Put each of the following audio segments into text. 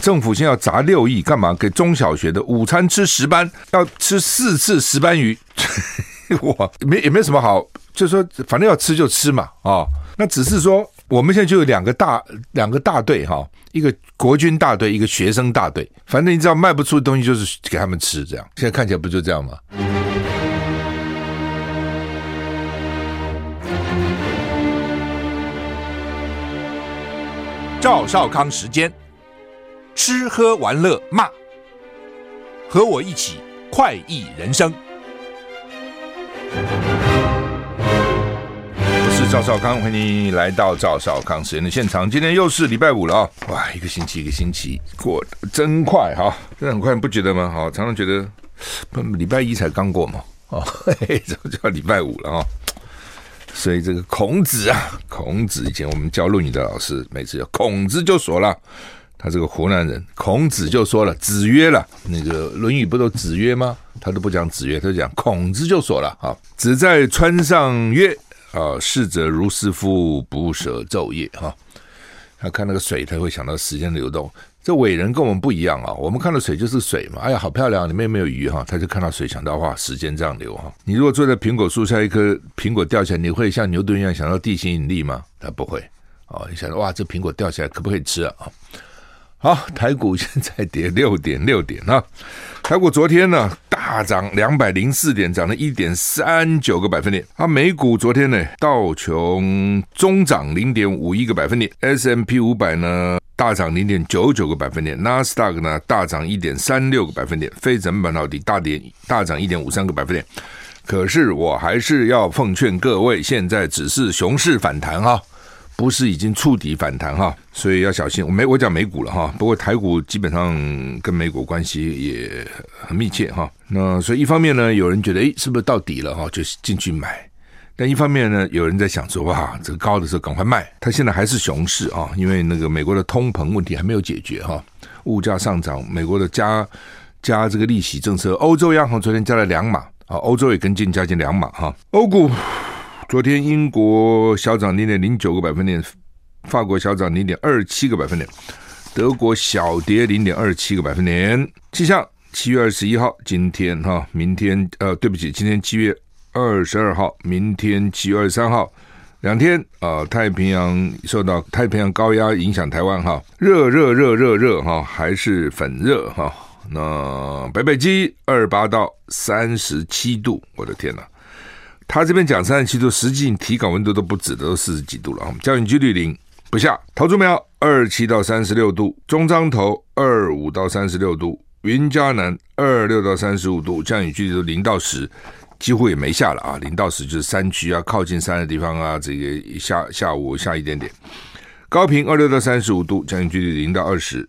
政府现在要砸六亿干嘛？给中小学的午餐吃石斑，要吃四次石斑鱼，哇，没也没什么好，就说反正要吃就吃嘛，啊、哦，那只是说我们现在就有两个大两个大队哈，一个国军大队，一个学生大队，反正你知道卖不出的东西就是给他们吃，这样。现在看起来不就这样吗？赵少康时间，吃喝玩乐骂，和我一起快意人生。我是赵少康，欢迎来到赵少康时间的现场。今天又是礼拜五了啊！哇，一个星期一个星期过得真快哈，真的很快，你不觉得吗？好，常常觉得不礼拜一才刚过嘛，哦，嘿嘿，怎么就要礼拜五了啊？所以这个孔子啊，孔子以前我们教论语的老师，每次孔子就说了，他这个湖南人，孔子就说了，子曰了，那个论语不都子曰吗？他都不讲子曰，他讲孔子就说了啊，子在川上曰啊，逝者如斯夫，不舍昼夜哈。他看那个水，他会想到时间流动。这伟人跟我们不一样啊！我们看到水就是水嘛，哎呀，好漂亮，里面没有鱼哈。他就看到水，想到哇，时间这样流哈。你如果坐在苹果树下，一颗苹果掉下来，你会像牛顿一样想到地心引力吗？他不会哦。你想到哇，这苹果掉下来可不可以吃啊？好，台股现在跌六点六点啊。台股昨天呢大涨两百零四点，涨了一点三九个百分点。啊，美股昨天呢道琼中涨零点五一个百分点，S M P 五百呢。大涨零点九九个百分点，纳斯达克呢大涨一点三六个百分点，费城半导体大跌大涨一点五三个百分点。可是我还是要奉劝各位，现在只是熊市反弹哈，不是已经触底反弹哈，所以要小心。我没我讲美股了哈，不过台股基本上跟美股关系也很密切哈。那所以一方面呢，有人觉得诶，是不是到底了哈，就进去买。但一方面呢，有人在想说，哇，这个高的时候赶快卖。它现在还是熊市啊，因为那个美国的通膨问题还没有解决哈，物价上涨，美国的加加这个利息政策，欧洲央行昨天加了两码啊，欧洲也跟进加进两码哈。欧股昨天英国小涨零点零九个百分点，法国小涨零点二七个百分点，德国小跌零点二七个百分点。气象，七月二十一号，今天哈，明天呃，对不起，今天七月。二十二号，明天七月二十三号，两天啊、太平洋受到太平洋高压影响，台湾哈，热热热热热哈，还是粉热哈。那北北基二八到三十七度，我的天呐，他这边讲三十七度，实际体感温度都不止，都四十几度了啊。降雨几率零不下，桃竹苗二七到三十六度，中彰投二五到三十六度，云嘉南二六到三十五度，降雨几率都零到十。几乎也没下了啊，零到十就是山区啊，靠近山的地方啊，这个下下午下一点点。高屏二六到三十五度，降雨距离零到二十。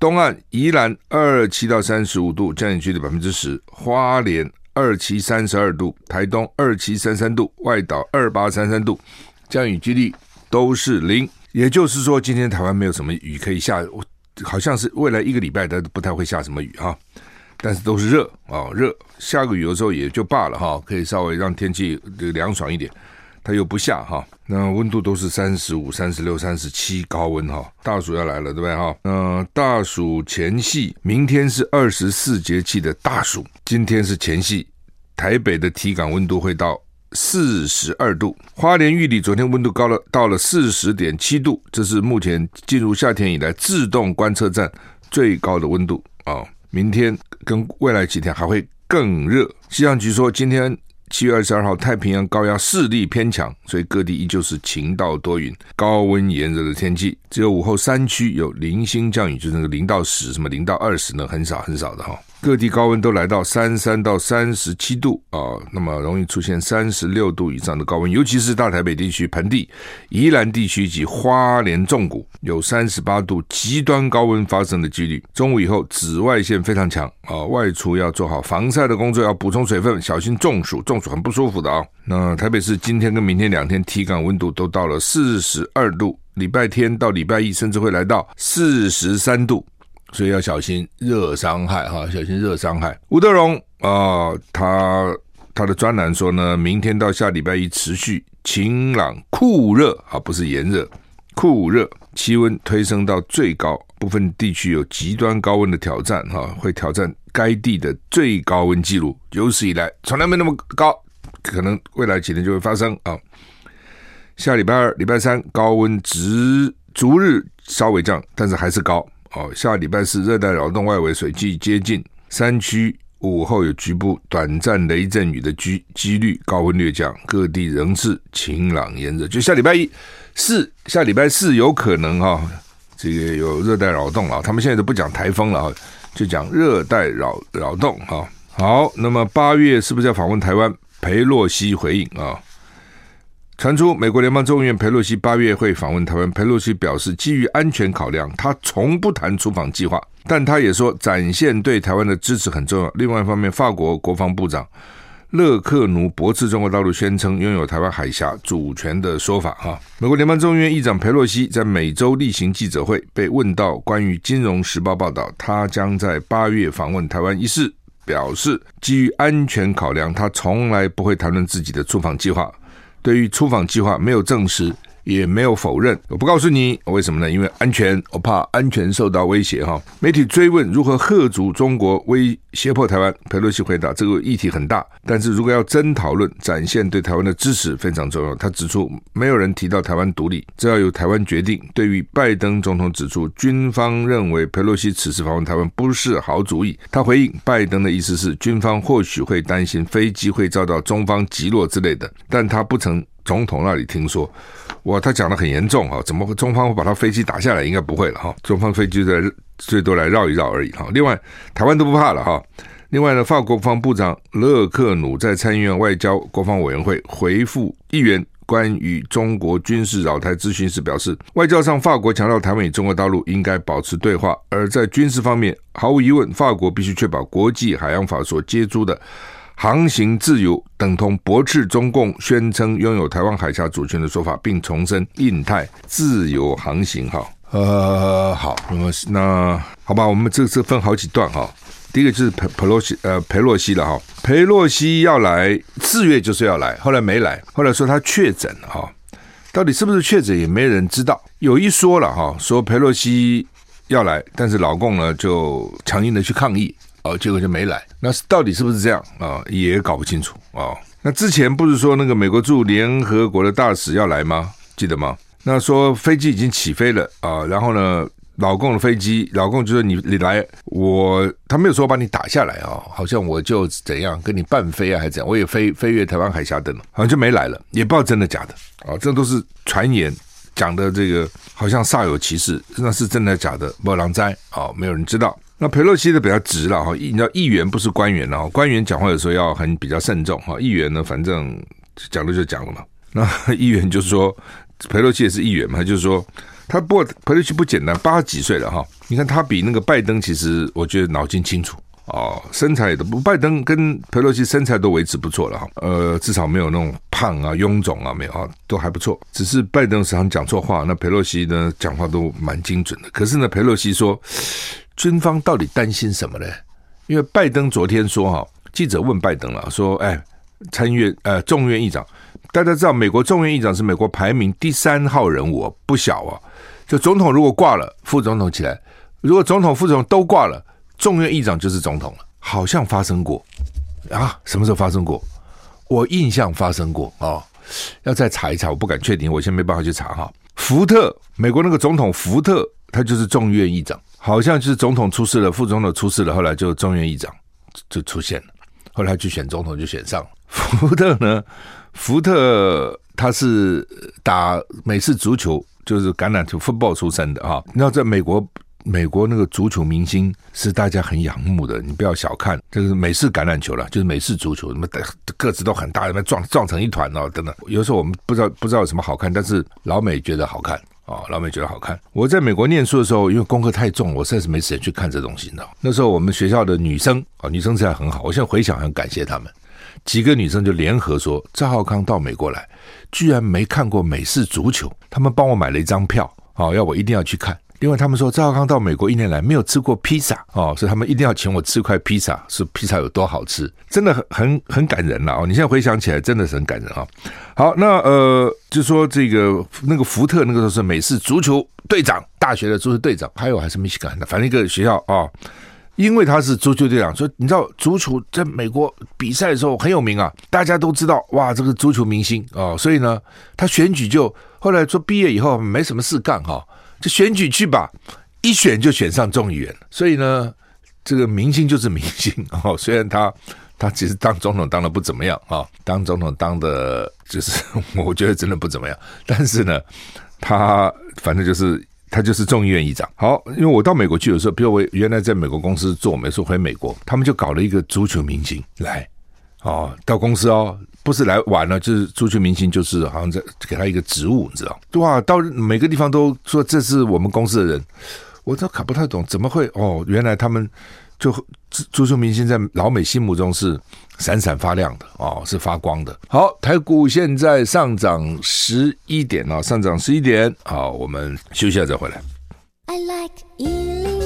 东岸宜兰二七到三十五度，降雨距离百分之十。花莲二七三十二度，台东二七三三度，外岛二八三三度，降雨几率都是零。也就是说，今天台湾没有什么雨可以下，好像是未来一个礼拜它不太会下什么雨哈。但是都是热啊，热下个雨的时候也就罢了哈，可以稍微让天气凉爽一点。它又不下哈，那温度都是三十五、三十六、三十七高温哈。大暑要来了，对不对哈？嗯，大暑前夕，明天是二十四节气的大暑，今天是前夕。台北的体感温度会到四十二度，花莲玉里昨天温度高了，到了四十点七度，这是目前进入夏天以来自动观测站最高的温度啊。明天跟未来几天还会更热。气象局说，今天七月二十二号，太平洋高压势力偏强，所以各地依旧是晴到多云、高温炎热的天气。只有午后山区有零星降雨，就是那个零到十，什么零到二十呢？很少很少的哈。各地高温都来到三三到三十七度啊，那么容易出现三十六度以上的高温，尤其是大台北地区盆地、宜兰地区及花莲纵谷有三十八度极端高温发生的几率。中午以后紫外线非常强啊，外出要做好防晒的工作，要补充水分，小心中暑，中暑很不舒服的啊。那台北市今天跟明天两天体感温度都到了四十二度，礼拜天到礼拜一甚至会来到四十三度。所以要小心热伤害哈，小心热伤害。吴德荣啊，他他的专栏说呢，明天到下礼拜一持续晴朗酷热啊，不是炎热，酷热，气温推升到最高部分地区有极端高温的挑战，哈，会挑战该地的最高温纪录，有史以来从来没那么高，可能未来几天就会发生啊。下礼拜二、礼拜三高温值逐日稍微降，但是还是高哦。下礼拜四热带扰动外围水汽接近山区，午后有局部短暂雷阵雨的机几率，高温略降，各地仍是晴朗炎热。就下礼拜一、四，下礼拜四有可能哈、哦，这个有热带扰动了。他们现在都不讲台风了哈，就讲热带扰扰动哈。好，那么八月是不是要访问台湾？裴洛西回应啊。传出美国联邦众议院佩洛西八月会访问台湾。佩洛西表示，基于安全考量，他从不谈出访计划。但他也说，展现对台湾的支持很重要。另外一方面，法国国防部长勒克努驳斥中国大陆宣称拥有台湾海峡主权的说法。哈，美国联邦众议院议长佩洛西在每周例行记者会被问到关于《金融时报》报道他将在八月访问台湾一事，表示基于安全考量，他从来不会谈论自己的出访计划。对于出访计划没有证实，也没有否认。我不告诉你为什么呢？因为安全，我怕安全受到威胁哈。媒体追问如何吓阻中国威胁迫台湾，佩洛西回答：这个议题很大，但是如果要真讨论，展现对台湾的支持非常重要。他指出，没有人提到台湾独立，这要由台湾决定。对于拜登总统指出，军方认为佩洛西此次访问台湾不是好主意，他回应，拜登的意思是军方或许会担心飞机会遭到中方击落之类的，但他不曾。总统那里听说，哇，他讲得很严重哈，怎么中方会把他飞机打下来？应该不会了哈，中方飞机在最多来绕一绕而已哈。另外，台湾都不怕了哈。另外呢，法国国防部长勒克努在参议院外交国防委员会回复议员关于中国军事扰台咨询时表示，外交上法国强调台湾与中国大陆应该保持对话，而在军事方面，毫无疑问，法国必须确保国际海洋法所接触的。航行自由等同驳斥中共宣称拥有台湾海峡主权的说法，并重申印太自由航行。哈，呃，好，那么那好吧，我们这次分好几段哈。第一个就是佩佩洛西，呃，佩洛西了哈。佩洛西要来四月就是要来，后来没来，后来说他确诊了哈。到底是不是确诊也没人知道。有一说了哈，说佩洛西要来，但是老共呢就强硬的去抗议。哦，结果就没来。那到底是不是这样啊？也搞不清楚啊。那之前不是说那个美国驻联合国的大使要来吗？记得吗？那说飞机已经起飞了啊。然后呢，老共的飞机，老共就说你你来，我他没有说把你打下来啊，好像我就怎样跟你伴飞啊，还是怎样？我也飞飞越台湾海峡的呢，好像就没来了，也不知道真的假的啊。这都是传言讲的，这个好像煞有其事，那是真的假的？没人知啊，没有人知道。那佩洛西的比较直了哈，你知道议员不是官员了，官员讲话有时候要很比较慎重哈，议员呢反正讲了就讲了嘛。那议员就是说，佩洛西也是议员嘛，就是说他不过裴洛西不简单，八十几岁了哈，你看他比那个拜登其实我觉得脑筋清楚哦，身材也都不，拜登跟佩洛西身材都维持不错了哈，呃，至少没有那种胖啊、臃肿啊，没有啊，都还不错。只是拜登时常讲错话，那佩洛西呢讲话都蛮精准的。可是呢，佩洛西说。军方到底担心什么呢？因为拜登昨天说哈，记者问拜登了，说：“哎，参院呃众院议长，大家知道美国众院议长是美国排名第三号人物，不小啊。就总统如果挂了，副总统起来；如果总统、副总统都挂了，众院议长就是总统了。好像发生过啊？什么时候发生过？我印象发生过啊，要再查一查，我不敢确定，我现在没办法去查哈。福特，美国那个总统福特，他就是众院议长。”好像就是总统出事了，副总统出事了，后来就众院议长就出现了，后来去选总统就选上。福特呢，福特他是打美式足球，就是橄榄球 football 出身的哈。你知道在美国，美国那个足球明星是大家很仰慕的，你不要小看，就是美式橄榄球了，就是美式足球，什么个子都很大，什么撞撞成一团哦，等等。有时候我们不知道不知道有什么好看，但是老美觉得好看。啊，老美觉得好看。我在美国念书的时候，因为功课太重，我实在是没时间去看这东西。你知道，那时候我们学校的女生啊，女生才很好。我现在回想，很感谢他们。几个女生就联合说，赵浩康到美国来，居然没看过美式足球，他们帮我买了一张票，啊，要我一定要去看。另外，他们说赵少康到美国一年来没有吃过披萨哦，所以他们一定要请我吃块披萨，是披萨有多好吃，真的很很很感人了哦。你现在回想起来，真的是很感人啊。好，那呃，就说这个那个福特那个时候是美式足球队长，大学的足球队长，还有还是密西根的，反正一个学校啊。哦因为他是足球队长，所以你知道足球在美国比赛的时候很有名啊，大家都知道哇，这个足球明星哦，所以呢，他选举就后来说毕业以后没什么事干哈，就选举去吧，一选就选上众议员，所以呢，这个明星就是明星 哦，虽然他他其实当总统当的不怎么样啊，当总统当的就是 我觉得真的不怎么样，但是呢，他反正就是。他就是众议院议长。好，因为我到美国去的时候，比如我原来在美国公司做，没说回美国，他们就搞了一个足球明星来，哦，到公司哦，不是来玩了，就是足球明星，就是好像在给他一个职务，你知道？哇，到每个地方都说这是我们公司的人，我都搞不太懂，怎么会？哦，原来他们。就足球明星在老美心目中是闪闪发亮的哦，是发光的。好，台股现在上涨十一点啊，上涨十一点。好，我们休息一下再回来。I like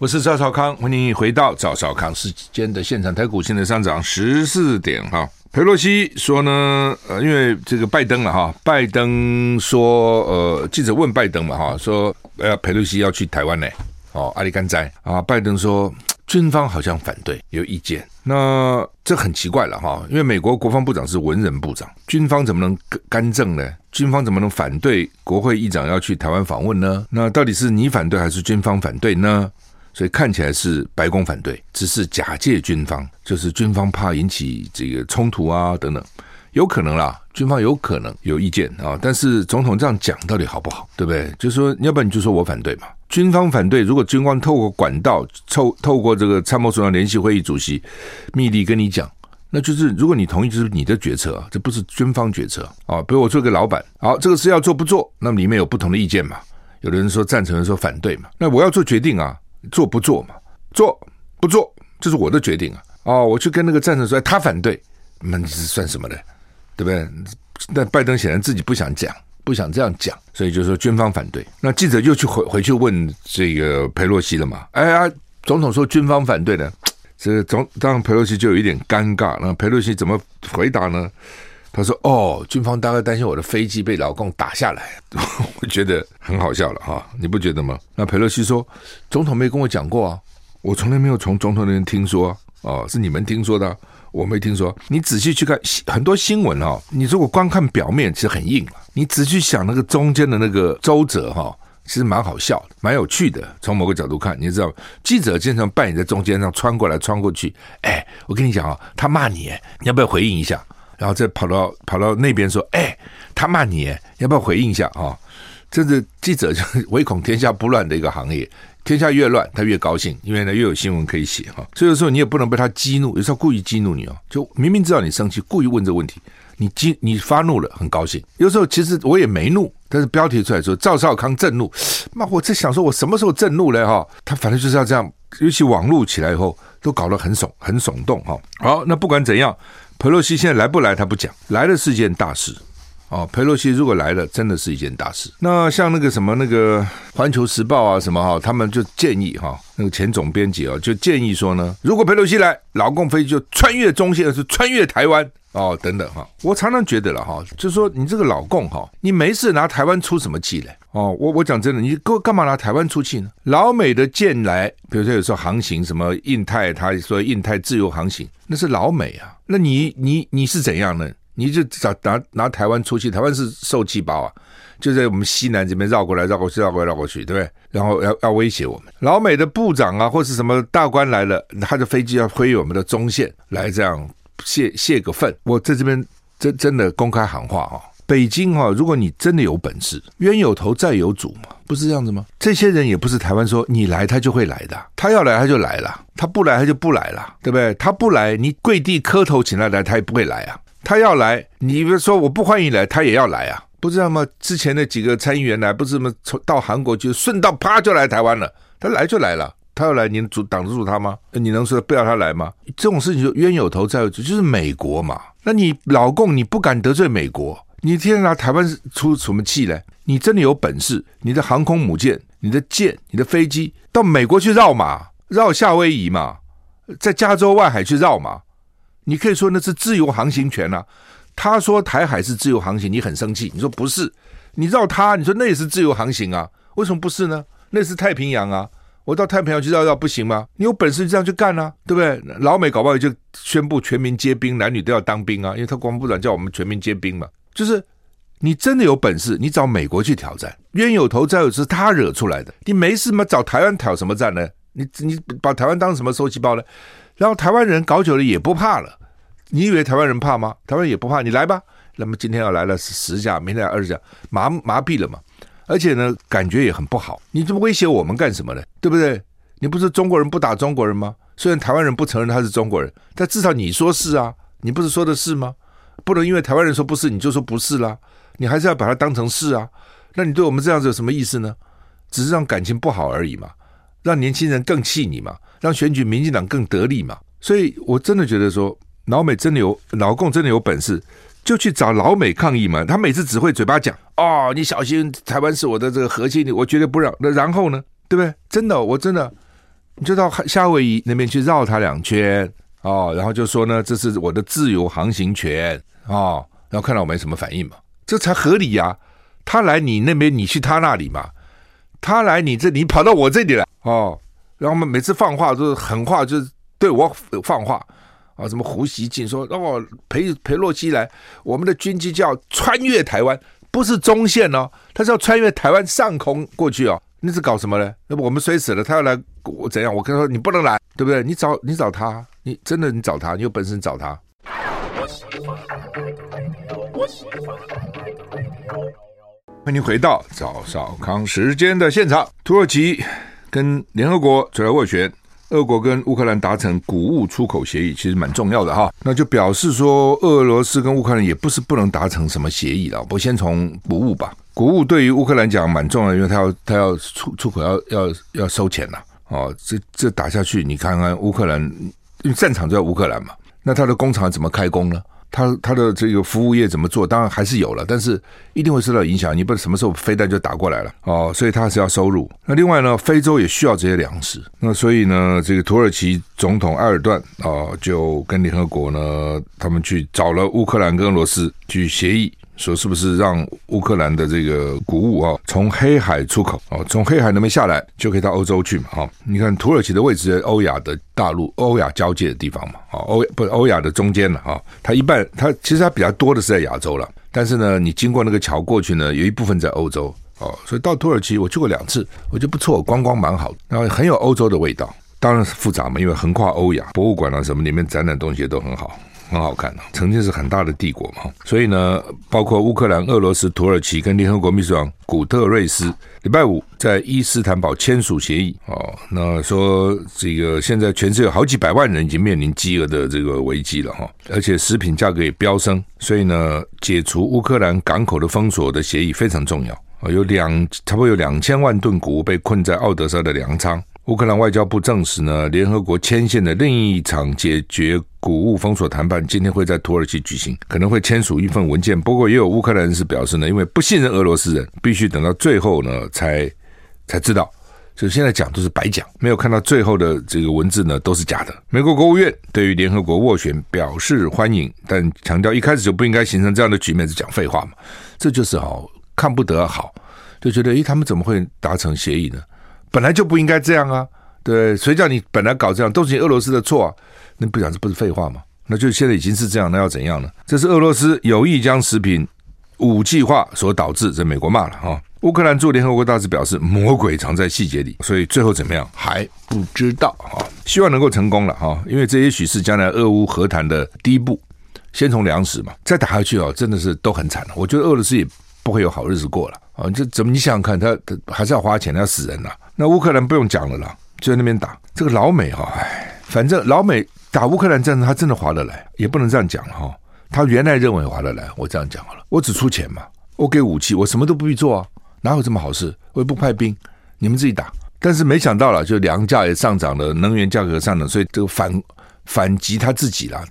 我是赵少康，欢迎回到赵少康时间的现场。台股现在上涨十四点哈。裴洛西说呢，呃，因为这个拜登了哈，拜登说，呃，记者问拜登嘛哈，说。呃，裴洛西要去台湾呢，哦，阿里干斋啊，拜登说军方好像反对，有意见，那这很奇怪了哈，因为美国国防部长是文人部长，军方怎么能干政呢？军方怎么能反对国会议长要去台湾访问呢？那到底是你反对还是军方反对呢？所以看起来是白宫反对，只是假借军方，就是军方怕引起这个冲突啊等等。有可能啦，军方有可能有意见啊，但是总统这样讲到底好不好，对不对？就是说，要不然你就说我反对嘛。军方反对，如果军方透过管道，透透过这个参谋总长联席会议主席密令跟你讲，那就是如果你同意，就是你的决策啊，这不是军方决策啊。比如我做个老板，好，这个事要做不做，那么里面有不同的意见嘛。有的人说赞成，人说反对嘛。那我要做决定啊，做不做嘛？做不做，这是我的决定啊。哦，我去跟那个赞成说他反对，那你算什么呢？对不对？但拜登显然自己不想讲，不想这样讲，所以就说军方反对。那记者又去回回去问这个佩洛西了嘛？哎呀，总统说军方反对呢，这总当然裴洛西就有一点尴尬。那佩洛西怎么回答呢？他说：“哦，军方大概担心我的飞机被老共打下来。”我觉得很好笑了哈，你不觉得吗？那裴洛西说：“总统没跟我讲过啊，我从来没有从总统那边听说哦，是你们听说的。”我没听说，你仔细去看很多新闻哦。你如果光看表面，其实很硬。你仔细想那个中间的那个周折哈，其实蛮好笑，蛮有趣的。从某个角度看，你知道记者经常扮演在中间上穿过来穿过去。哎，我跟你讲啊，他骂你，你要不要回应一下？然后再跑到跑到那边说，哎，他骂你，要不要回应一下啊？这是记者就唯恐天下不乱的一个行业。天下越乱，他越高兴，因为呢越有新闻可以写哈。所以有时候你也不能被他激怒，有时候故意激怒你哦，就明明知道你生气，故意问这个问题，你激你发怒了，很高兴。有时候其实我也没怒，但是标题出来说赵少康震怒，那我在想说，我什么时候震怒了哈？他反正就是要这样，尤其网络起来以后，都搞得很耸很耸动哈。好，那不管怎样，佩洛西现在来不来他不讲，来的是件大事。哦，佩洛西如果来了，真的是一件大事。那像那个什么那个《环球时报》啊什么哈，他们就建议哈，那个前总编辑啊，就建议说呢，如果佩洛西来，劳共飞就穿越中线，是穿越台湾哦，等等哈。我常常觉得了哈，就是说你这个老共哈，你没事拿台湾出什么气来？哦，我我讲真的，你干干嘛拿台湾出气呢？老美的舰来，比如说有时候航行什么印太，他说印太自由航行，那是老美啊，那你你你是怎样呢？你就找拿拿台湾出气，台湾是受气包啊，就在我们西南这边绕过来绕过去绕过来绕过去，对不对？然后要要威胁我们，老美的部长啊，或是什么大官来了，他的飞机要飞我们的中线来这样泄泄个愤。我在这边真真的公开喊话啊，北京啊，如果你真的有本事，冤有头债有主嘛，不是这样子吗？这些人也不是台湾说你来他就会来的，他要来他就来了，他不来他就不来了，对不对？他不来，你跪地磕头请他来，他也不会来啊。他要来，你比如说我不欢迎来，他也要来啊，不知道吗？之前的几个参议员来，不是什么从到韩国就顺道啪就来台湾了，他来就来了，他要来，你阻挡得住他吗？你能说不要他来吗？这种事情就冤有头债有主，就是美国嘛。那你老共你不敢得罪美国，你天天拿台湾出什么气来？你真的有本事，你的航空母舰、你的舰、你的飞机到美国去绕嘛，绕夏威夷嘛，在加州外海去绕嘛，你可以说那是自由航行权啊。他说台海是自由航行，你很生气，你说不是？你绕他，你说那也是自由航行啊？为什么不是呢？那是太平洋啊，我到太平洋去绕绕不行吗？你有本事就这样去干啊，对不对？老美搞不好就宣布全民皆兵，男女都要当兵啊，因为他国防部长叫我们全民皆兵嘛。就是你真的有本事，你找美国去挑战，冤有头债有，是他惹出来的。你没事吗？找台湾挑什么战呢？你你把台湾当什么收气包呢？然后台湾人搞久了也不怕了。你以为台湾人怕吗？台湾也不怕，你来吧。那么今天要来了十架，明天来二十架，麻麻痹了嘛。而且呢，感觉也很不好。你这么威胁我们干什么呢？对不对？你不是中国人不打中国人吗？虽然台湾人不承认他是中国人，但至少你说是啊。你不是说的是吗？不能因为台湾人说不是，你就说不是啦。你还是要把它当成是啊。那你对我们这样子有什么意思呢？只是让感情不好而已嘛，让年轻人更气你嘛，让选举民进党更得利嘛。所以我真的觉得说，老美真的有，老共真的有本事，就去找老美抗议嘛。他每次只会嘴巴讲哦，你小心，台湾是我的这个核心，我绝对不让。那然后呢，对不对？真的，我真的，你就到夏威夷那边去绕他两圈哦，然后就说呢，这是我的自由航行权。哦，然后看到我没什么反应嘛，这才合理呀、他来你那边，你去他那里嘛。他来你这，你跑到我这里来哦。然后我们每次放话都是狠话，就是对我放话啊。什么胡锡进说哦，裴裴洛西来，我们的军机就要穿越台湾，不是中线哦，他是要穿越台湾上空过去哦。你是搞什么呢？那不我们摔死了，他要来我怎样？我跟他说你不能来，对不对？你找你找他，你真的你找他，你有本事你找他。欢迎回到赵少康时间的现场。土耳其跟联合国出来斡旋，俄国跟乌克兰达成谷物出口协议，其实蛮重要的哈。那就表示说，俄罗斯跟乌克兰也不是不能达成什么协议了。我先从谷物吧，谷物对于乌克兰讲蛮重要，因为他要他要出出口要要要收钱呐。哦，这这打下去，你看看乌克兰，因为战场就在乌克兰嘛。那他的工厂怎么开工呢？他他的这个服务业怎么做？当然还是有了，但是一定会受到影响。你不知道什么时候飞弹就打过来了哦，所以他是要收入。那另外呢，非洲也需要这些粮食。那所以呢，这个土耳其总统埃尔段啊，就跟联合国呢，他们去找了乌克兰跟俄罗斯去协议。说是不是让乌克兰的这个谷物啊，从黑海出口啊，从黑海那边下来就可以到欧洲去嘛？哈，你看土耳其的位置在欧亚的大陆、欧亚交界的地方嘛？啊，欧不是欧亚的中间了啊。它一半，它其实它比较多的是在亚洲了，但是呢，你经过那个桥过去呢，有一部分在欧洲哦。所以到土耳其我去过两次，我觉得不错，观光蛮好的，然后很有欧洲的味道。当然是复杂嘛，因为横跨欧亚，博物馆啊什么里面展览东西也都很好。很好看的，曾经是很大的帝国嘛，所以呢，包括乌克兰、俄罗斯、土耳其跟联合国秘书长古特瑞斯，礼拜五在伊斯坦堡签署协议哦。那说这个现在全世界有好几百万人已经面临饥饿的这个危机了哈，而且食品价格也飙升，所以呢，解除乌克兰港口的封锁的协议非常重要啊。有两差不多有两千万吨谷物被困在奥德萨的粮仓。乌克兰外交部证实呢，联合国牵线的另一场解决谷物封锁谈判今天会在土耳其举行，可能会签署一份文件。不过也有乌克兰人士表示呢，因为不信任俄罗斯人，必须等到最后呢才才知道。就现在讲都是白讲，没有看到最后的这个文字呢都是假的。美国国务院对于联合国斡旋表示欢迎，但强调一开始就不应该形成这样的局面，是讲废话嘛？这就是好看不得好，就觉得诶，他们怎么会达成协议呢？本来就不应该这样啊，对，谁叫你本来搞这样，都是你俄罗斯的错啊？那不讲这不是废话吗？那就现在已经是这样，那要怎样呢？这是俄罗斯有意将食品武器化所导致，这美国骂了哈。乌克兰驻联合国大使表示，魔鬼藏在细节里，所以最后怎么样还不知道哈。希望能够成功了哈，因为这也许是将来俄乌和谈的第一步，先从粮食嘛，再打下去哦，真的是都很惨了。我觉得俄罗斯也不会有好日子过了啊！这怎么你想想看，他他还是要花钱，他要死人呐。那乌克兰不用讲了啦，就在那边打。这个老美哈、哦，哎，反正老美打乌克兰战争，他真的划得来，也不能这样讲哈、哦。他原来认为划得来，我这样讲好了，我只出钱嘛，我给武器，我什么都不必做啊，哪有这么好事？我也不派兵，你们自己打。但是没想到了，就粮价也上涨了，能源价格上涨，所以这个反反击他自己了。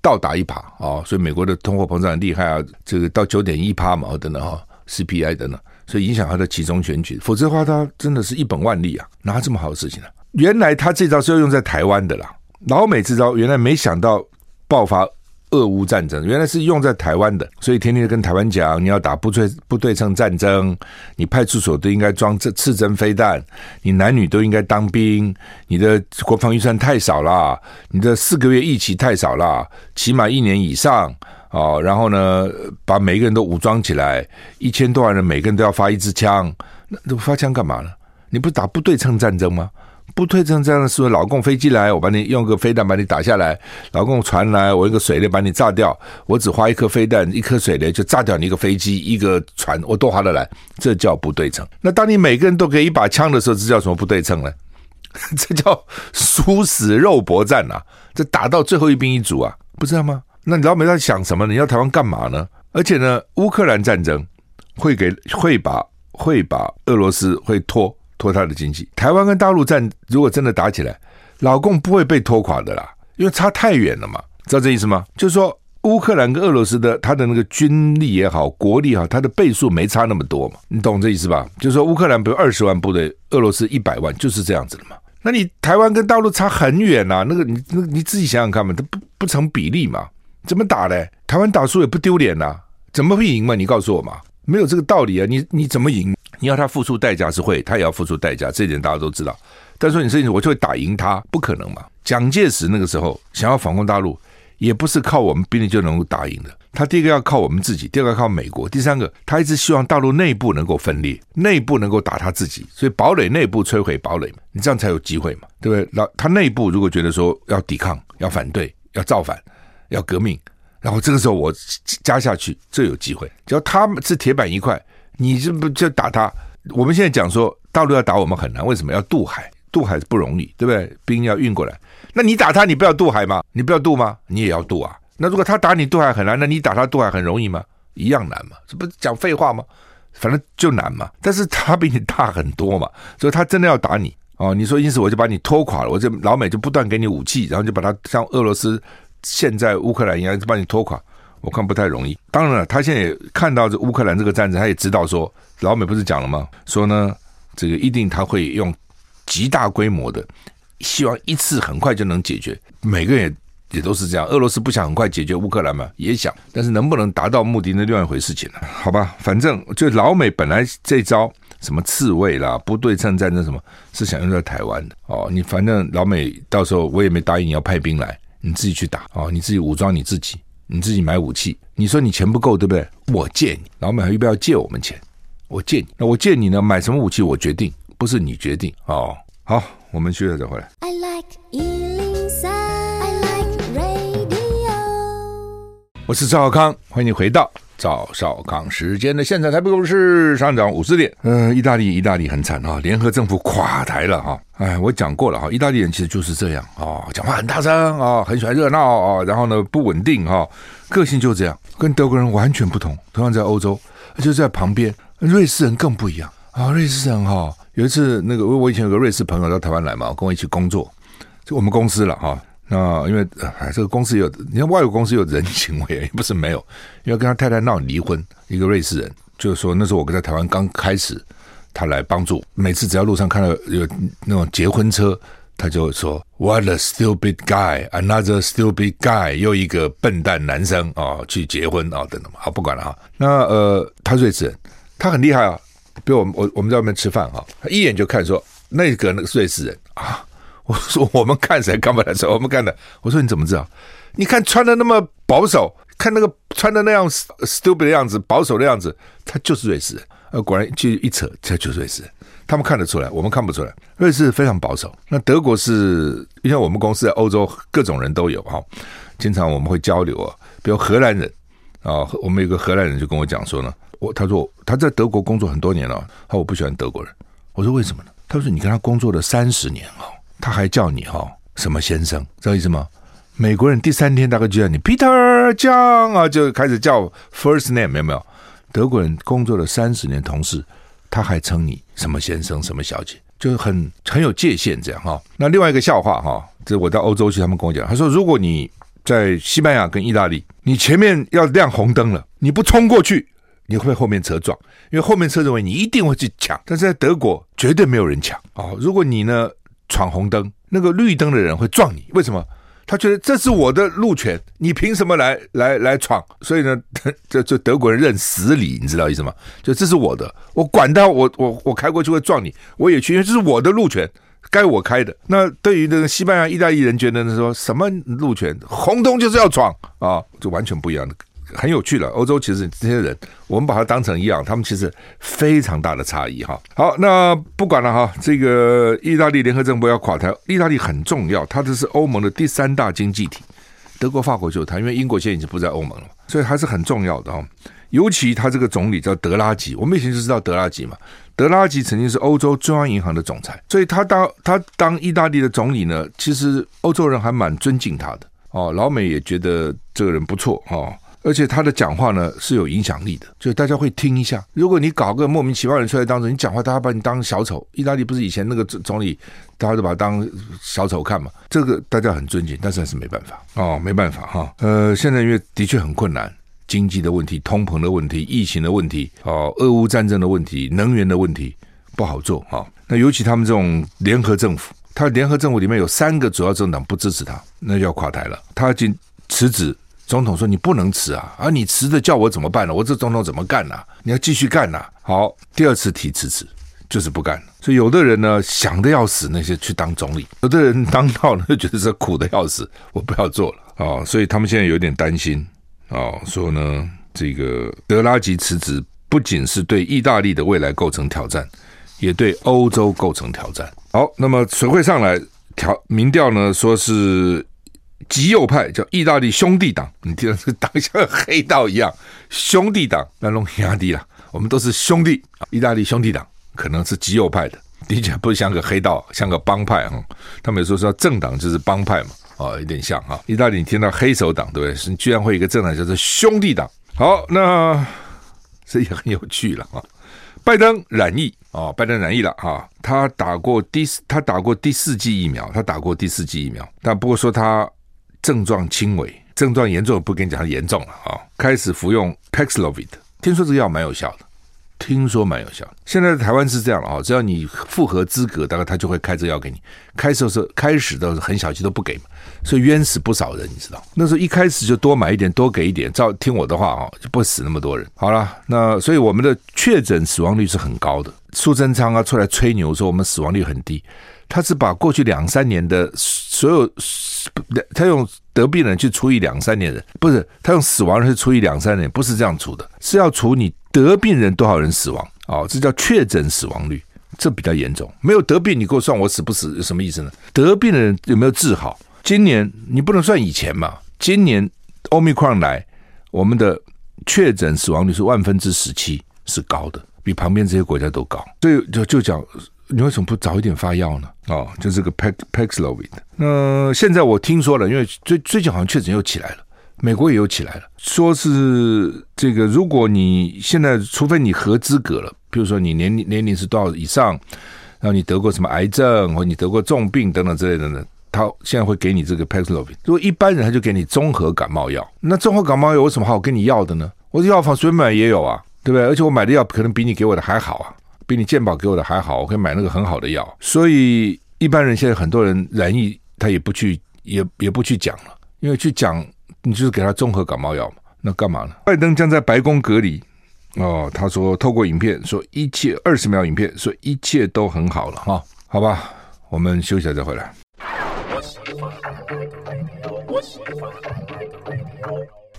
倒打一耙啊、所以美国的通货膨胀很厉害啊，这个到九点一趴嘛等等哈、哦、CPI 等等，所以影响他的期中选举，否则的话他真的是一本万利啊，哪这么好的事情呢、啊？原来他这招是要用在台湾的啦，老美这招原来没想到爆发。俄乌战争原来是用在台湾的，所以天天跟台湾讲，你要打不对不对称战争，你派出所都应该装这刺针飞弹，你男女都应该当兵，你的国防预算太少了，你的四个月役期太少了，起码一年以上哦。然后呢，把每个人都武装起来，一千多万人每个人都要发一支枪，那发枪干嘛呢？你不打不对称战争吗？不对称战争是老共飞机来，我把你用个飞弹把你打下来；老共船来，我一个水雷把你炸掉。我只花一颗飞弹，一颗水雷就炸掉你一个飞机、一个船，我都划得来。这叫不对称。那当你每个人都给一把枪的时候，这叫什么不对称呢？这叫殊死肉搏战啊！这打到最后一兵一卒啊，不知道吗？那你老美在想什么呢？你要台湾干嘛呢？而且呢，乌克兰战争会给会把会把俄罗斯会拖。拖他的经济，台湾跟大陆战如果真的打起来，老共不会被拖垮的啦，因为差太远了嘛，知道这意思吗？就是说乌克兰跟俄罗斯的他的那个军力也好，国力也好，他的倍数没差那么多嘛，你懂这意思吧？就是说乌克兰比如二十万部队，俄罗斯一百万，就是这样子的嘛。那你台湾跟大陆差很远呐，那个你那你自己想想看嘛，它不不成比例嘛，怎么打嘞？台湾打输也不丢脸呐，怎么会赢嘛？你告诉我嘛，没有这个道理啊，你你怎么赢？你要他付出代价是会，他也要付出代价，这一点大家都知道。但说你事情我就会打赢他，不可能嘛？蒋介石那个时候想要反攻大陆，也不是靠我们兵力就能够打赢的。他第一个要靠我们自己，第二个要靠美国，第三个他一直希望大陆内部能够分裂，内部能够打他自己，所以堡垒内部摧毁堡垒嘛，你这样才有机会嘛，对不对？那他内部如果觉得说要抵抗、要反对、要造反、要革命，然后这个时候我加下去，这有机会。只要他们是铁板一块。你这不就打他？我们现在讲说大陆要打我们很难，为什么要渡海？渡海不容易，对不对？兵要运过来，那你打他，你不要渡海吗？你不要渡吗？你也要渡啊。那如果他打你渡海很难，那你打他渡海很容易吗？一样难嘛，这不是讲废话吗？反正就难嘛。但是他比你大很多嘛，所以他真的要打你哦。你说因此我就把你拖垮了，我这老美就不断给你武器，然后就把他像俄罗斯现在乌克兰一样，就把你拖垮。我看不太容易。当然了，他现在也看到这乌克兰这个战争，他也知道说，老美不是讲了吗？说呢，这个一定他会用极大规模的，希望一次很快就能解决。每个人也也都是这样。俄罗斯不想很快解决乌克兰嘛，也想，但是能不能达到目的，那另外一回事情了。好吧，反正就老美本来这招什么刺猬啦、不对称战争什么，是想用在台湾的哦。你反正老美到时候我也没答应你要派兵来，你自己去打哦，你自己武装你自己。你自己买武器，你说你钱不够，对不对？我借你，老美还要不要借我们钱？我借你，那我借你呢？买什么武器我决定，不是你决定哦。好，我们去了再回来。I like 103, I like radio。我是赵小康，欢迎你回到。赵少康时间的现在，台北股市上涨五十点。呃，意大利，意大利很惨啊，联合政府垮台了哈。哎，我讲过了哈，意大利人其实就是这样啊，讲话很大声啊，很喜欢热闹啊，然后呢不稳定哈，个性就这样，跟德国人完全不同。同样在欧洲，就在旁边，瑞士人更不一样啊。瑞士人哈，有一次那个我我以前有个瑞士朋友到台湾来嘛，跟我一起工作，就我们公司了哈。那因为哎，这个公司有，你看外国公司有人情味，也不是没有。因为跟他太太闹离婚，一个瑞士人，就是说那时候我跟在台湾刚开始，他来帮助。每次只要路上看到有那种结婚车，他就说 “What a stupid guy, another stupid guy”，又一个笨蛋男生啊、哦，去结婚啊、哦，等等嘛。好，不管了哈。那呃，他瑞士人，他很厉害啊。比如我们我我们在外面吃饭哈，他一眼就看说那个那个瑞士人啊。我说我们看谁看不来谁，我们看的。我说你怎么知道？你看穿的那么保守，看那个穿的那样 stupid 的样子，保守的样子，他就是瑞士人。呃，果然就一扯，他就是瑞士人。他们看得出来，我们看不出来。瑞士非常保守。那德国是，因为我们公司在欧洲各种人都有哈，经常我们会交流啊。比如荷兰人啊，我们有个荷兰人就跟我讲说呢，我他说他在德国工作很多年了，他说我不喜欢德国人。我说为什么呢？他说你跟他工作了三十年啊。他还叫你哈什么先生，知道意思吗？美国人第三天大概就叫你 Peter 江啊，就开始叫 first name，有没有？德国人工作了三十年，同事他还称你什么先生、什么小姐，就很很有界限这样哈。那另外一个笑话哈，这我到欧洲去，他们跟我讲，他说如果你在西班牙跟意大利，你前面要亮红灯了，你不冲过去，你会被后面车撞，因为后面车认为你一定会去抢。但是在德国绝对没有人抢哦。如果你呢闯红灯，那个绿灯的人会撞你，为什么？他觉得这是我的路权，你凭什么来来来闯？所以呢，这这德国人认死理，你知道意思吗？就这是我的，我管他，我我我开过去会撞你，我也去，因为这是我的路权，该我开的。那对于那个西班牙、意大利人觉得呢，说什么路权，红灯就是要闯啊，就完全不一样的。很有趣了，欧洲其实这些人，我们把它当成一样，他们其实非常大的差异哈。好，那不管了哈，这个意大利联合政府要垮台，意大利很重要，它这是欧盟的第三大经济体，德国、法国就它，因为英国现在已经不在欧盟了，所以还是很重要的哈。尤其他这个总理叫德拉吉，我们以前就知道德拉吉嘛，德拉吉曾经是欧洲中央银行的总裁，所以他当他当意大利的总理呢，其实欧洲人还蛮尊敬他的哦，老美也觉得这个人不错哦。而且他的讲话呢是有影响力的，就大家会听一下。如果你搞个莫名其妙的人出来当着你讲话，大家把你当小丑。意大利不是以前那个总理，大家都把他当小丑看嘛？这个大家很尊敬，但是还是没办法哦，没办法哈。呃，现在因为的确很困难，经济的问题、通膨的问题、疫情的问题、哦，俄乌战争的问题、能源的问题不好做哈。那尤其他们这种联合政府，他联合政府里面有三个主要政党不支持他，那就要垮台了。他已经辞职。总统说：“你不能辞啊！啊，你辞的叫我怎么办呢？我这总统怎么干呢？你要继续干呐！好，第二次提辞职就是不干。所以有的人呢想的要死，那些去当总理；有的人当到呢就觉得是苦的要死，我不要做了啊、所以他们现在有点担心啊、哦，说呢这个德拉吉辞职不仅是对意大利的未来构成挑战，也对欧洲构成挑战。好，那么谁会上来调民调呢？说是。”极右派叫意大利兄弟党，你听到这个党像黑道一样，兄弟党那弄压低了，我们都是兄弟啊。意大利兄弟党可能是极右派的，的确不像个黑道，像个帮派啊。他们有时候说政党就是帮派嘛，啊，有点像哈。意大利你听到黑手党对不对？你居然会有一个政党叫做兄弟党。好，那这也很有趣了啊。拜登染疫啊，拜登染疫了哈，他打过第四他打过第四剂疫苗，他打过第四剂疫苗，但不过说他。症状轻微，症状严重不跟你讲它严重了啊！开始服用 Paxlovid，听说这个药蛮有效的，听说蛮有效。现在台湾是这样了啊，只要你符合资格，大概他就会开这个药给你。开始的时候，开始的很小气都不给嘛，所以冤死不少人，你知道？那时候一开始就多买一点，多给一点，照听我的话啊，就不死那么多人。好了，那所以我们的确诊死亡率是很高的。苏贞昌啊出来吹牛说我们死亡率很低，他是把过去两三年的所有。他用得病人去除以两三年人，不是他用死亡人去除以两三年，不是这样除的，是要除你得病人多少人死亡哦，这叫确诊死亡率，这比较严重。没有得病，你给我算我死不死，有什么意思呢？得病的人有没有治好？今年你不能算以前嘛？今年 Omicron 来，我们的确诊死亡率是万分之十七，是高的，比旁边这些国家都高。所以就就讲。你为什么不早一点发药呢？哦，就这个 Paxlovid。那现在我听说了，因为最最近好像确诊又起来了，美国也有起来了，说是这个，如果你现在除非你合资格了，比如说你年龄年龄是多少以上，然后你得过什么癌症，或你得过重病等等之类的呢，他现在会给你这个 Paxlovid。如果一般人他就给你综合感冒药，那综合感冒药有什么好跟你要的呢？我的药房随便买也有啊，对不对？而且我买的药可能比你给我的还好啊。比你健保给我的还好，我可以买那个很好的药，所以一般人现在很多人染疫，他也不去，也也不去讲了，因为去讲你就是给他综合感冒药嘛，那干嘛呢？拜登将在白宫隔离哦，他说透过影片说一切二十秒影片说一切都很好了哈，好吧，我们休息一下再回来。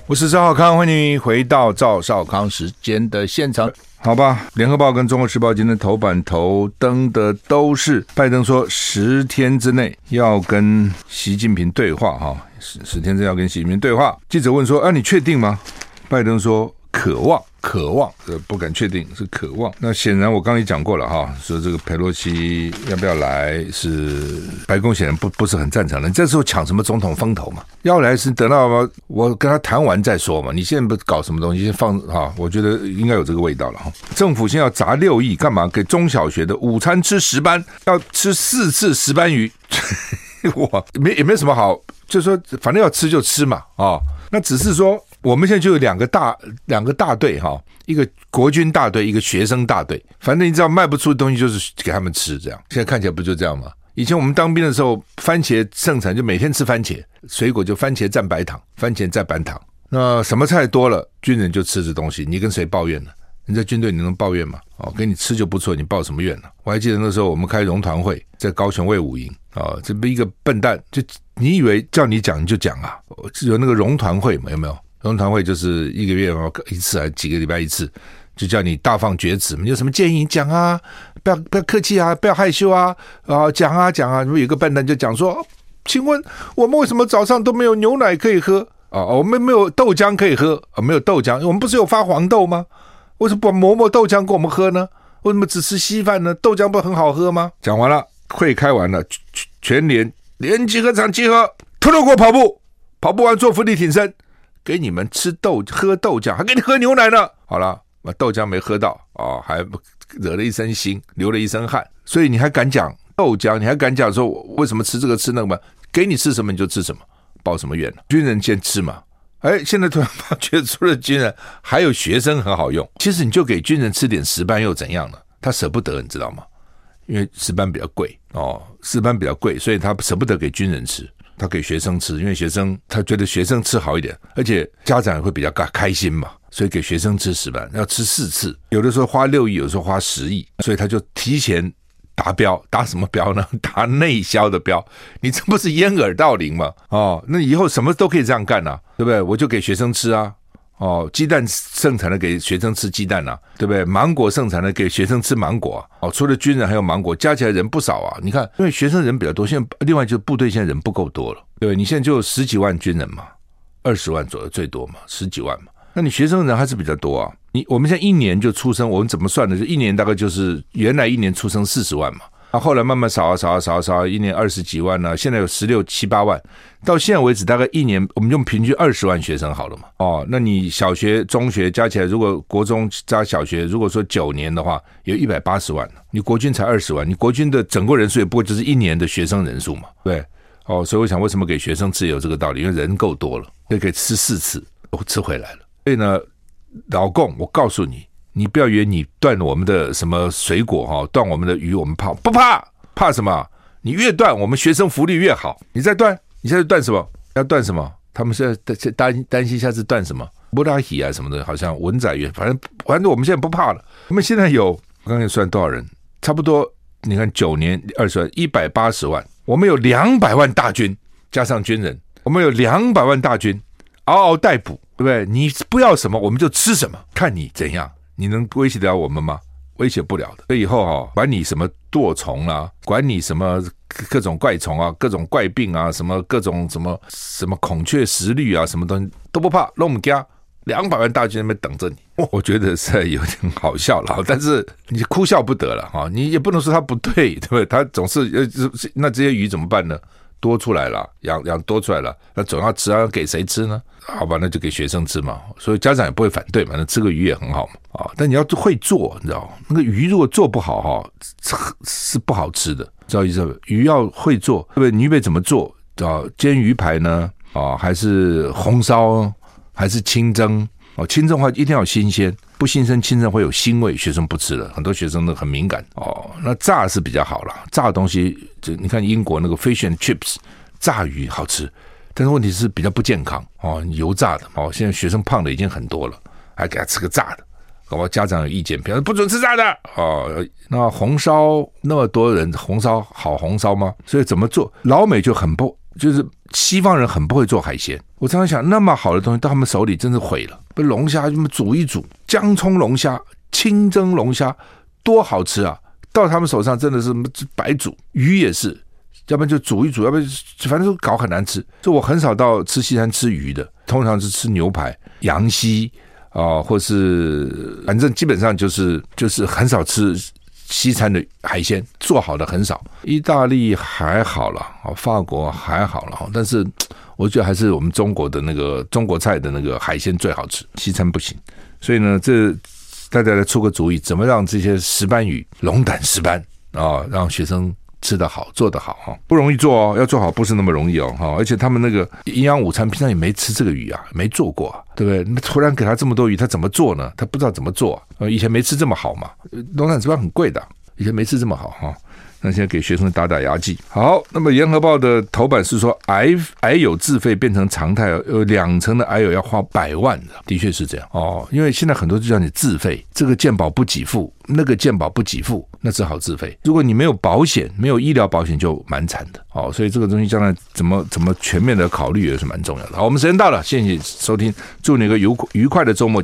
我是赵少康，欢迎你回到赵少康时间的现场。好吧，联合报跟中国时报今天头版头登的都是拜登说十天之内要跟习近平对话，哈，十十天之内要跟习近平对话。记者问说：“啊，你确定吗？”拜登说：“渴望。”渴望，呃，不敢确定是渴望。那显然我刚刚也讲过了哈，说这个佩洛西要不要来，是白宫显然不不是很赞成的。你这时候抢什么总统风头嘛？要来是等到我跟他谈完再说嘛。你现在不搞什么东西，先放哈，我觉得应该有这个味道了哈。政府现在要砸六亿干嘛？给中小学的午餐吃石斑，要吃四次石斑鱼，哇，没也没什么好。就说反正要吃就吃嘛啊、那只是说我们现在就有两个大两个大队哈、一个国军大队，一个学生大队。反正你知道卖不出的东西就是给他们吃这样。现在看起来不就这样吗？以前我们当兵的时候，番茄盛产，就每天吃番茄，水果就番茄蘸白糖，番茄蘸白糖。那什么菜多了，军人就吃这东西。你跟谁抱怨呢？你在军队你能抱怨吗？哦，给你吃就不错，你抱什么怨呢？我还记得那时候我们开荣团会，在高雄卫武营啊，这不一个笨蛋，就你以为叫你讲你就讲啊？有那个荣团会嘛？有没有？荣团会就是一个月一次，还几个礼拜一次，就叫你大放厥词，你有什么建议讲啊？不要不要客气啊，不要害羞啊！啊，讲啊讲啊！如果有个笨蛋就讲说，请问我们为什么早上都没有牛奶可以喝啊？我们没有豆浆可以喝啊？没有豆浆，我们不是有发黄豆吗？为什么不磨磨豆浆给我们喝呢？为什么只吃稀饭呢？豆浆不很好喝吗？讲完了，会开完了，全全连连集合场集合，偷偷给我跑步，跑步完做伏地挺身，给你们吃豆喝豆浆，还给你喝牛奶呢。好了，把豆浆没喝到啊、还惹了一身腥，流了一身汗，所以你还敢讲豆浆？你还敢讲说为什么吃这个吃那个吗？给你吃什么你就吃什么，抱什么怨呢？军人先吃嘛。哎，现在突然发觉，除了军人，还有学生很好用。其实你就给军人吃点石斑又怎样呢？他舍不得，你知道吗？因为石斑比较贵哦，石斑比较贵，所以他舍不得给军人吃，他给学生吃，因为学生他觉得学生吃好一点，而且家长也会比较开开心嘛，所以给学生吃十万，要吃四次，有的时候花六亿，有时候花十亿，所以他就提前。达标，达什么标呢？达内销的标，你这不是掩耳盗铃吗？哦，那以后什么都可以这样干啊，对不对？我就给学生吃啊，哦，鸡蛋盛产的给学生吃鸡蛋啊，对不对？芒果盛产的给学生吃芒果啊，哦，除了军人还有芒果，加起来人不少啊。你看，因为学生人比较多，现在另外就是部队现在人不够多了，对对？你现在就十几万军人嘛，二十万左右最多嘛，十几万嘛，那你学生人还是比较多啊。你我们现在一年就出生，我们怎么算的？就一年大概就是原来一年出生四十万嘛，啊，后来慢慢少啊少啊少啊少啊，一年二十几万呢，现在有十六七八万，到现在为止大概一年我们用平均二十万学生好了嘛。哦，那你小学、中学加起来，如果国中加小学，如果说九年的话，有一百八十万。你国军才二十万，你国军的整个人数也不过就是一年的学生人数嘛，对。哦，所以我想为什么给学生吃有这个道理，因为人够多了，就可以吃四次，我吃回来了。所以呢。老共，我告诉你，你不要以为你断我们的什么水果哈，断我们的鱼，我们怕不怕？怕什么？你越断，我们学生福利越好。你再断，你现在断什么？要断什么？他们现在担担担心下次断什么？布拉希啊什么的，好像文在寅，反正反正我们现在不怕了。我们现在有，我刚才算多少人？差不多，你看九年二十万，一百八十万。我们有两百万大军，加上军人，我们有两百万大军，嗷嗷待哺。对不对？你不要什么，我们就吃什么，看你怎样，你能威胁得了我们吗？威胁不了的。所以以后哈、哦，管你什么堕虫啊，管你什么各种怪虫啊，各种怪病啊，什么各种什么什么孔雀石绿啊，什么东西都不怕。那我们家两百万大军在那边等着你，我觉得是有点好笑了。但是你哭笑不得了哈，你也不能说他不对，对不对？他总是呃，那这些鱼怎么办呢？多出来了，养养多出来了，那总要吃啊，给谁吃呢？好吧，那就给学生吃嘛。所以家长也不会反对嘛，那吃个鱼也很好嘛。啊，但你要会做，你知道那个鱼如果做不好哈，是不好吃的，知道意思？鱼要会做，对不对？你预备怎么做？啊，煎鱼排呢？啊，还是红烧？还是清蒸？哦，清蒸的话一定要新鲜，不新鲜清蒸会有腥味，学生不吃了。很多学生都很敏感。哦，那炸是比较好了，炸的东西就你看英国那个 fish and chips 炸鱼好吃，但是问题是比较不健康哦，油炸的哦。现在学生胖的已经很多了，还给他吃个炸的，搞不好家长有意见，比方说不准吃炸的哦。那红烧那么多人，红烧好红烧吗？所以怎么做？老美就很不。就是西方人很不会做海鲜，我常常想，那么好的东西到他们手里真是毁了。被龙虾这么煮一煮，姜葱龙虾、清蒸龙虾，多好吃啊！到他们手上真的是白煮。鱼也是，要不然就煮一煮，要不然反正都搞很难吃。就我很少到吃西餐吃鱼的，通常是吃牛排、羊膝啊、或是反正基本上就是就是很少吃。西餐的海鲜做好的很少，意大利还好了，法国还好了，但是我觉得还是我们中国的那个中国菜的那个海鲜最好吃，西餐不行。所以呢，这大家来出个主意，怎么让这些石斑鱼龙胆石斑啊，让学生吃得好，做得好哈，不容易做哦，要做好不是那么容易哦哈，而且他们那个营养午餐平常也没吃这个鱼啊，没做过，对不对？那突然给他这么多鱼，他怎么做呢？他不知道怎么做啊，以前没吃这么好嘛，龙胆石斑很贵的，以前没吃这么好哈。那现在给学生打打牙祭。好，那么《联合报》的头版是说，癌癌友自费变成常态，有两成的癌友要花百万的，的确是这样哦。因为现在很多就叫你自费，这个健保不给付，那个健保不给付，那只好自费。如果你没有保险，没有医疗保险，就蛮惨的哦。所以这个东西将来怎么怎么全面的考虑也是蛮重要的。好，我们时间到了，谢谢收听，祝你一个愉愉快的周末。